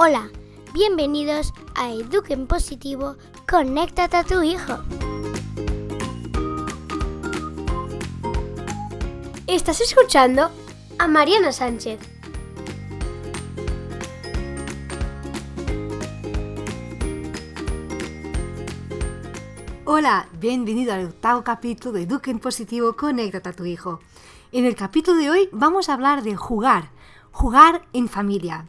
Hola, bienvenidos a Eduquen Positivo, conéctate a tu hijo. Estás escuchando a Mariana Sánchez. Hola, bienvenido al octavo capítulo de Eduquen Positivo, conéctate a tu hijo. En el capítulo de hoy vamos a hablar de jugar, jugar en familia.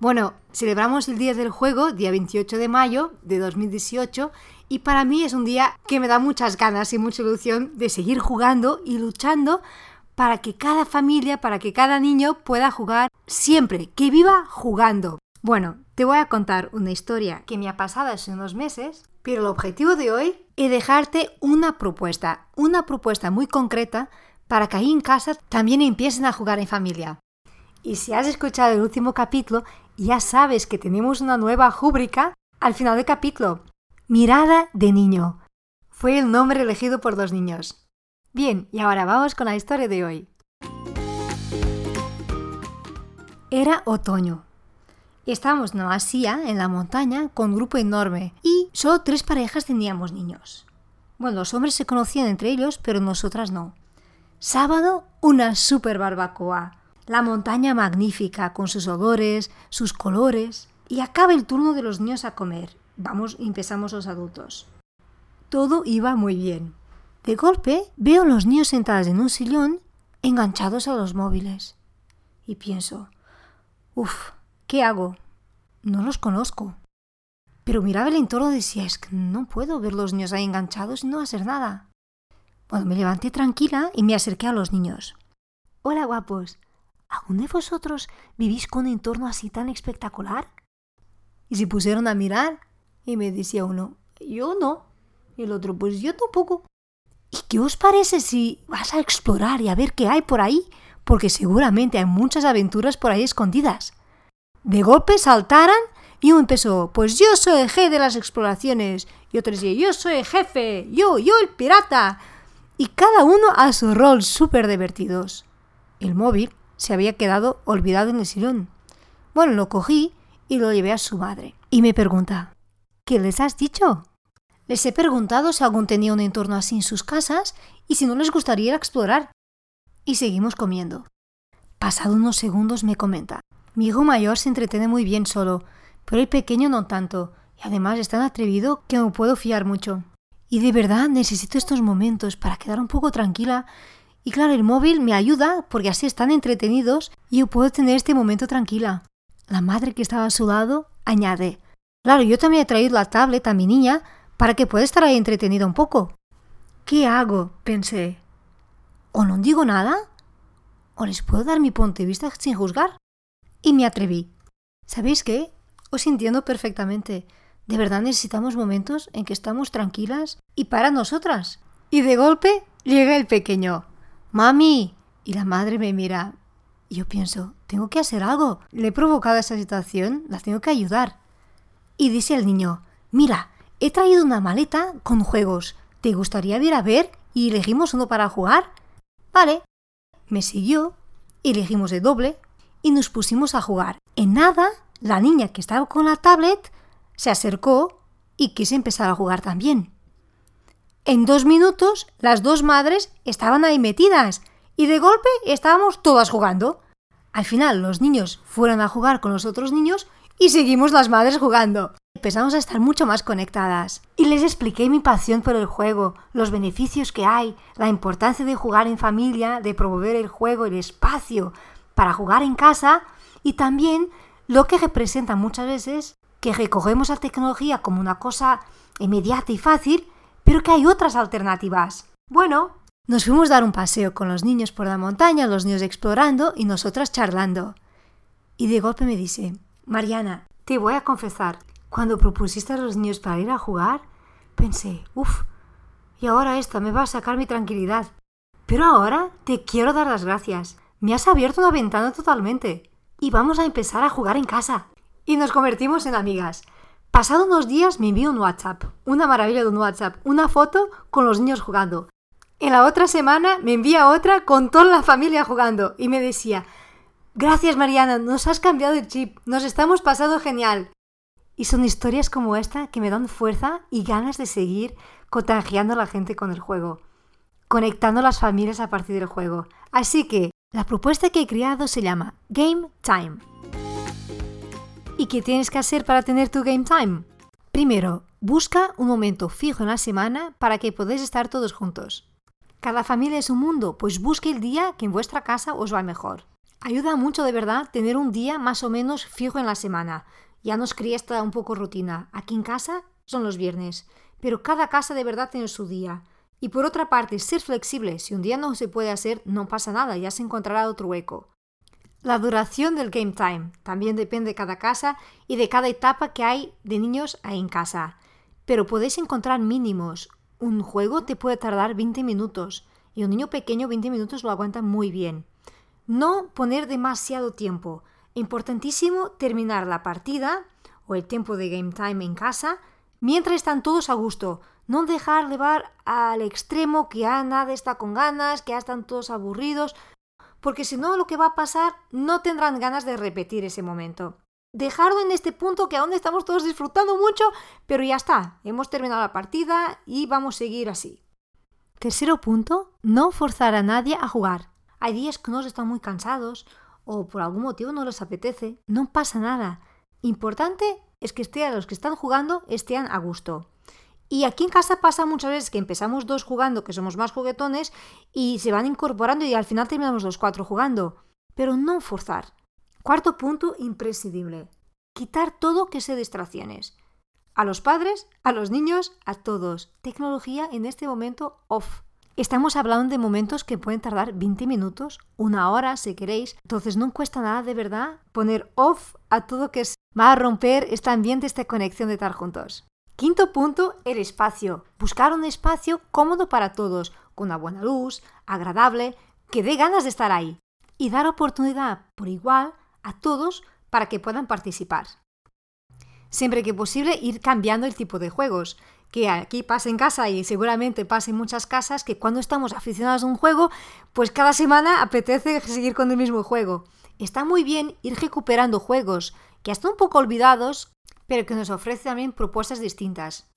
Bueno, celebramos el Día del Juego, día 28 de mayo de 2018, y para mí es un día que me da muchas ganas y mucha ilusión de seguir jugando y luchando para que cada familia, para que cada niño pueda jugar siempre, que viva jugando. Bueno, te voy a contar una historia que me ha pasado hace unos meses, pero el objetivo de hoy es dejarte una propuesta, una propuesta muy concreta para que ahí en casa también empiecen a jugar en familia. Y si has escuchado el último capítulo, ya sabes que tenemos una nueva rúbrica al final del capítulo. Mirada de niño. Fue el nombre elegido por dos niños. Bien, y ahora vamos con la historia de hoy. Era otoño. Estábamos en una masía en la montaña con un grupo enorme y solo tres parejas teníamos niños. Bueno, los hombres se conocían entre ellos, pero nosotras no. Sábado, una super barbacoa la montaña magnífica con sus olores, sus colores, y acaba el turno de los niños a comer. Vamos, empezamos los adultos. Todo iba muy bien. De golpe veo a los niños sentados en un sillón, enganchados a los móviles. Y pienso, uff, ¿qué hago? No los conozco. Pero miraba el entorno y decía, es que no puedo ver los niños ahí enganchados y no hacer nada. Bueno, me levanté tranquila y me acerqué a los niños. Hola guapos, ¿Alguno de vosotros vivís con un entorno así tan espectacular? Y se pusieron a mirar y me decía uno, yo no. Y el otro, pues yo tampoco. ¿Y qué os parece si vas a explorar y a ver qué hay por ahí? Porque seguramente hay muchas aventuras por ahí escondidas. De golpe saltaran y uno empezó, pues yo soy jefe de las exploraciones. Y otro decía, yo soy jefe, yo, yo el pirata. Y cada uno a su rol súper divertidos. El móvil se había quedado olvidado en el sillón. Bueno, lo cogí y lo llevé a su madre. Y me pregunta, ¿qué les has dicho? Les he preguntado si algún tenía un entorno así en sus casas y si no les gustaría explorar. Y seguimos comiendo. Pasado unos segundos me comenta, mi hijo mayor se entretiene muy bien solo, pero el pequeño no tanto, y además es tan atrevido que no puedo fiar mucho. Y de verdad necesito estos momentos para quedar un poco tranquila y claro, el móvil me ayuda porque así están entretenidos y yo puedo tener este momento tranquila. La madre que estaba a su lado añade, claro, yo también he traído la tablet a mi niña para que pueda estar ahí entretenida un poco. ¿Qué hago? pensé. ¿O no digo nada? ¿O les puedo dar mi punto de vista sin juzgar? Y me atreví. ¿Sabéis qué? Os entiendo perfectamente. De verdad necesitamos momentos en que estamos tranquilas y para nosotras. Y de golpe llega el pequeño. Mami. Y la madre me mira. Y yo pienso, tengo que hacer algo. Le he provocado esa situación, la tengo que ayudar. Y dice el niño, mira, he traído una maleta con juegos. ¿Te gustaría ir a ver y elegimos uno para jugar? Vale. Me siguió, elegimos de doble y nos pusimos a jugar. En nada, la niña que estaba con la tablet se acercó y quiso empezar a jugar también. En dos minutos las dos madres estaban ahí metidas y de golpe estábamos todas jugando. Al final los niños fueron a jugar con los otros niños y seguimos las madres jugando. Empezamos a estar mucho más conectadas. Y les expliqué mi pasión por el juego, los beneficios que hay, la importancia de jugar en familia, de promover el juego, el espacio para jugar en casa y también lo que representa muchas veces que recogemos la tecnología como una cosa inmediata y fácil pero que hay otras alternativas. Bueno, nos fuimos a dar un paseo con los niños por la montaña, los niños explorando y nosotras charlando. Y de golpe me dice, Mariana, te voy a confesar, cuando propusiste a los niños para ir a jugar, pensé, uff, y ahora esto me va a sacar mi tranquilidad. Pero ahora te quiero dar las gracias. Me has abierto una ventana totalmente. Y vamos a empezar a jugar en casa. Y nos convertimos en amigas. Pasado unos días me envió un WhatsApp, una maravilla de un WhatsApp, una foto con los niños jugando. En la otra semana me envía otra con toda la familia jugando y me decía, Gracias Mariana, nos has cambiado el chip, nos estamos pasando genial. Y son historias como esta que me dan fuerza y ganas de seguir contagiando a la gente con el juego, conectando a las familias a partir del juego. Así que la propuesta que he creado se llama Game Time. ¿Y qué tienes que hacer para tener tu Game Time? Primero, busca un momento fijo en la semana para que podáis estar todos juntos. Cada familia es un mundo, pues busque el día que en vuestra casa os va mejor. Ayuda mucho de verdad tener un día más o menos fijo en la semana, ya nos cría esta un poco rutina. Aquí en casa son los viernes, pero cada casa de verdad tiene su día. Y por otra parte, ser flexible. Si un día no se puede hacer, no pasa nada, ya se encontrará otro hueco. La duración del game time también depende de cada casa y de cada etapa que hay de niños en casa. Pero podéis encontrar mínimos. Un juego te puede tardar 20 minutos y un niño pequeño 20 minutos lo aguanta muy bien. No poner demasiado tiempo. Importantísimo terminar la partida o el tiempo de game time en casa mientras están todos a gusto. No dejar llevar al extremo que ya nadie está con ganas, que ya están todos aburridos, porque si no lo que va a pasar no tendrán ganas de repetir ese momento. Dejarlo en este punto que aún estamos todos disfrutando mucho, pero ya está, hemos terminado la partida y vamos a seguir así. Tercero punto, no forzar a nadie a jugar. Hay días que nos están muy cansados o por algún motivo no les apetece, no pasa nada. Importante es que estén los que están jugando estén a gusto. Y aquí en casa pasa muchas veces que empezamos dos jugando, que somos más juguetones, y se van incorporando y al final terminamos los cuatro jugando. Pero no forzar. Cuarto punto imprescindible. Quitar todo que sea distracciones. A los padres, a los niños, a todos. Tecnología en este momento off. Estamos hablando de momentos que pueden tardar 20 minutos, una hora si queréis. Entonces no cuesta nada de verdad poner off a todo que va a romper este ambiente, esta conexión de estar juntos. Quinto punto, el espacio. Buscar un espacio cómodo para todos, con una buena luz, agradable, que dé ganas de estar ahí. Y dar oportunidad por igual a todos para que puedan participar. Siempre que posible ir cambiando el tipo de juegos que aquí pasa en casa y seguramente pasa en muchas casas, que cuando estamos aficionados a un juego, pues cada semana apetece seguir con el mismo juego. Está muy bien ir recuperando juegos que están un poco olvidados, pero que nos ofrecen también propuestas distintas.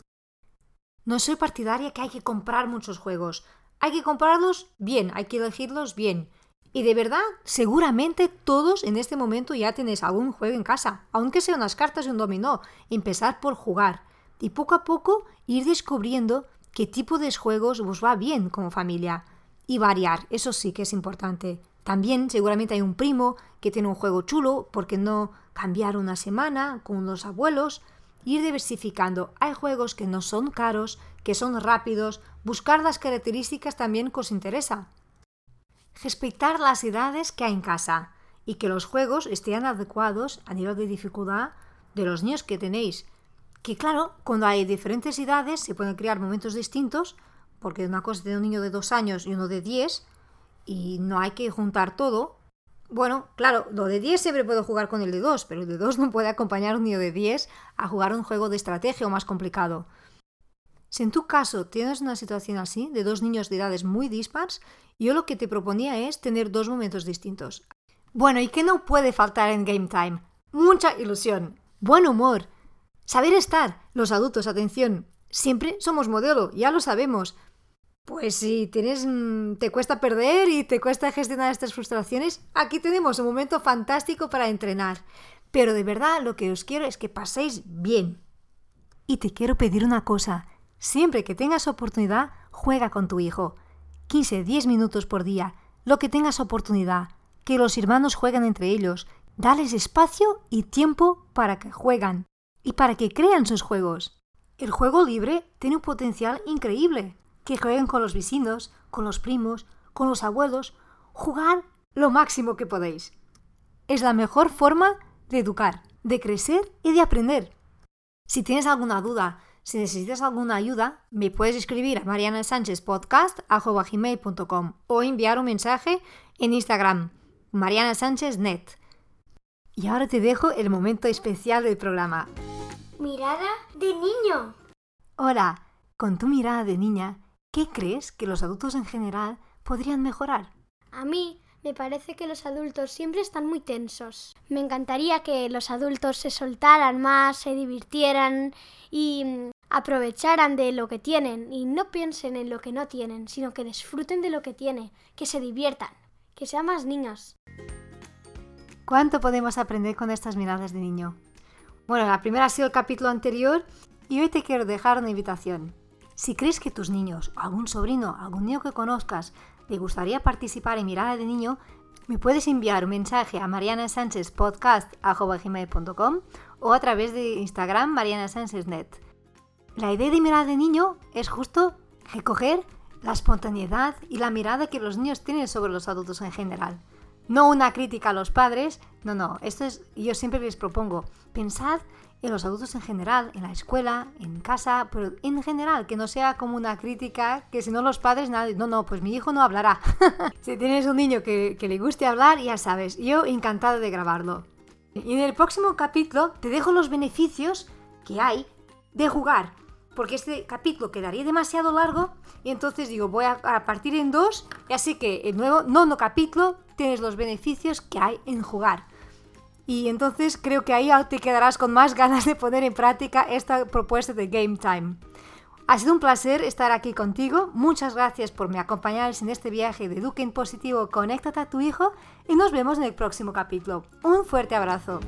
No soy partidaria que hay que comprar muchos juegos. Hay que comprarlos bien, hay que elegirlos bien. Y de verdad, seguramente todos en este momento ya tenéis algún juego en casa, aunque sean unas cartas y un dominó. Empezar por jugar y poco a poco ir descubriendo qué tipo de juegos os va bien como familia. Y variar, eso sí que es importante. También seguramente hay un primo que tiene un juego chulo, porque no cambiar una semana con los abuelos? Ir diversificando. Hay juegos que no son caros, que son rápidos, buscar las características también que os interesa. Respetar las edades que hay en casa y que los juegos estén adecuados a nivel de dificultad de los niños que tenéis. Que claro, cuando hay diferentes edades se pueden crear momentos distintos, porque una cosa de un niño de dos años y uno de diez, y no hay que juntar todo. Bueno, claro, lo de 10 siempre puedo jugar con el de 2, pero el de 2 no puede acompañar un niño de 10 a jugar un juego de estrategia o más complicado. Si en tu caso tienes una situación así, de dos niños de edades muy dispares, yo lo que te proponía es tener dos momentos distintos. Bueno, ¿y qué no puede faltar en Game Time? Mucha ilusión, buen humor, Saber estar. Los adultos, atención, siempre somos modelo, ya lo sabemos. Pues si tienes, mm, te cuesta perder y te cuesta gestionar estas frustraciones, aquí tenemos un momento fantástico para entrenar. Pero de verdad lo que os quiero es que paséis bien. Y te quiero pedir una cosa. Siempre que tengas oportunidad, juega con tu hijo. 15, 10 minutos por día, lo que tengas oportunidad. Que los hermanos jueguen entre ellos. Dales espacio y tiempo para que juegan y para que crean sus juegos. El juego libre tiene un potencial increíble. Que jueguen con los vecinos, con los primos, con los abuelos, jugar lo máximo que podéis. Es la mejor forma de educar, de crecer y de aprender. Si tienes alguna duda, si necesitas alguna ayuda, me puedes escribir a marianasanchezpodcast.com o enviar un mensaje en Instagram, Mariana Y ahora te dejo el momento especial del programa. Mirada de niño. Hola, con tu mirada de niña, ¿qué crees que los adultos en general podrían mejorar? A mí Me parece que los adultos siempre están muy tensos. Me encantaría que los adultos se soltaran más, se divirtieran y mm, aprovecharan de lo que tienen y no piensen en lo que no tienen, sino que disfruten de lo que tienen, que se diviertan, que sean más niños. ¿Cuánto podemos aprender con estas miradas de niño? Bueno, la primera ha sido el capítulo anterior y hoy te quiero dejar una invitación. Si crees que tus niños, algún sobrino, algún niño que conozcas, le gustaría participar en Mirada de Niño, me puedes enviar un mensaje a marianasanchezpodcast.com o a través de Instagram marianasancheznet. La idea de Mirada de Niño es justo recoger la espontaneidad y la mirada que los niños tienen sobre los adultos en general. No una crítica a los padres, no, no, esto es, yo siempre les propongo, pensad en los adultos en general, en la escuela, en casa, pero en general, que no sea como una crítica, que si no los padres, nada, no, no, pues mi hijo no hablará. si tienes un niño que, que le guste hablar, ya sabes, yo encantado de grabarlo. Y en el próximo capítulo te dejo los beneficios que hay de jugar, porque este capítulo quedaría demasiado largo y entonces digo, voy a, a partir en dos, y así que el nuevo nono capítulo tienes los beneficios que hay en jugar. Y entonces creo que ahí te quedarás con más ganas de poner en práctica esta propuesta de Game Time. Ha sido un placer estar aquí contigo. Muchas gracias por me acompañar en este viaje de Eduque en Positivo. Conéctate a tu hijo y nos vemos en el próximo capítulo. Un fuerte abrazo.